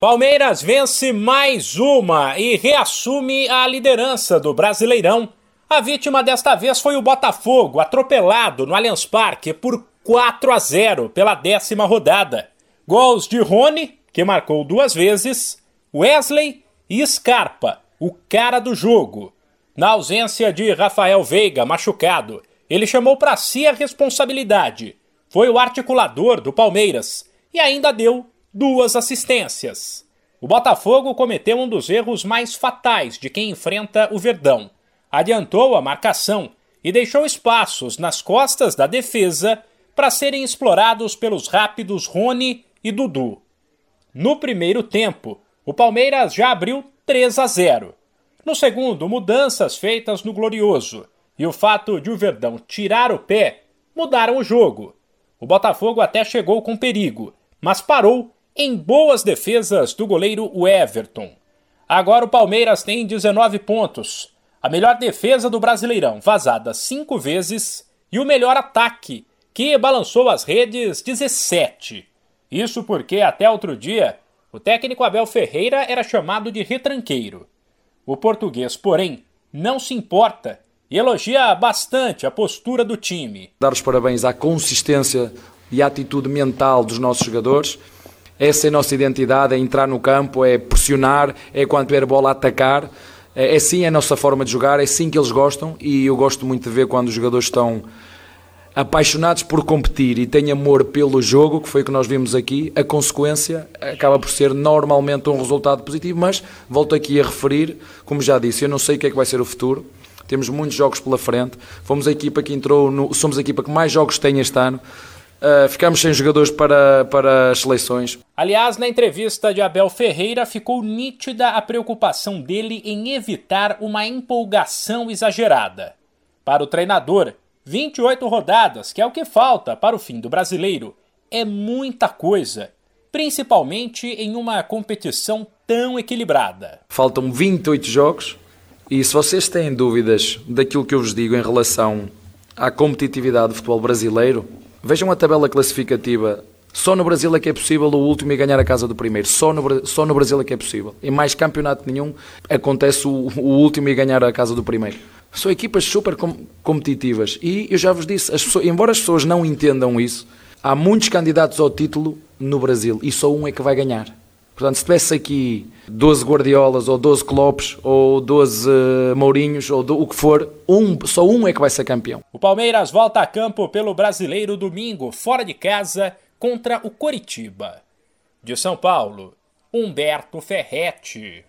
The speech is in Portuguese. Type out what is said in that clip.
Palmeiras vence mais uma e reassume a liderança do Brasileirão. A vítima desta vez foi o Botafogo, atropelado no Allianz Parque por 4 a 0 pela décima rodada. Gols de Rony, que marcou duas vezes, Wesley e Scarpa, o cara do jogo. Na ausência de Rafael Veiga, machucado, ele chamou para si a responsabilidade. Foi o articulador do Palmeiras e ainda deu duas assistências. O Botafogo cometeu um dos erros mais fatais de quem enfrenta o Verdão. Adiantou a marcação e deixou espaços nas costas da defesa para serem explorados pelos rápidos Rony e Dudu. No primeiro tempo, o Palmeiras já abriu 3 a 0. No segundo, mudanças feitas no Glorioso e o fato de o Verdão tirar o pé mudaram o jogo. O Botafogo até chegou com perigo, mas parou em boas defesas do goleiro Everton. Agora o Palmeiras tem 19 pontos, a melhor defesa do Brasileirão, vazada cinco vezes, e o melhor ataque, que balançou as redes 17. Isso porque até outro dia o técnico Abel Ferreira era chamado de retranqueiro. O português, porém, não se importa e elogia bastante a postura do time. Dar os parabéns à consistência e à atitude mental dos nossos jogadores essa é a nossa identidade, é entrar no campo, é pressionar, é quando bola a atacar. É, é sim a nossa forma de jogar, é sim que eles gostam e eu gosto muito de ver quando os jogadores estão apaixonados por competir e têm amor pelo jogo, que foi o que nós vimos aqui, a consequência acaba por ser normalmente um resultado positivo, mas volto aqui a referir, como já disse, eu não sei o que é que vai ser o futuro, temos muitos jogos pela frente, fomos a equipa que entrou, no, somos a equipa que mais jogos tem este ano, Uh, ficamos sem jogadores para, para as seleções. Aliás, na entrevista de Abel Ferreira, ficou nítida a preocupação dele em evitar uma empolgação exagerada. Para o treinador, 28 rodadas, que é o que falta para o fim do brasileiro, é muita coisa, principalmente em uma competição tão equilibrada. Faltam 28 jogos e se vocês têm dúvidas daquilo que eu vos digo em relação à competitividade do futebol brasileiro, Vejam a tabela classificativa. Só no Brasil é que é possível o último e ganhar a casa do primeiro. Só no, só no Brasil é que é possível. Em mais campeonato nenhum acontece o, o último e ganhar a casa do primeiro. São equipas super com, competitivas. E eu já vos disse, as pessoas, embora as pessoas não entendam isso, há muitos candidatos ao título no Brasil e só um é que vai ganhar. Portanto, se tivesse aqui 12 Guardiolas, ou 12 Clopes, ou 12 uh, Mourinhos, ou do, o que for, um, só um é que vai ser campeão. O Palmeiras volta a campo pelo Brasileiro domingo, fora de casa, contra o Coritiba. De São Paulo, Humberto Ferretti.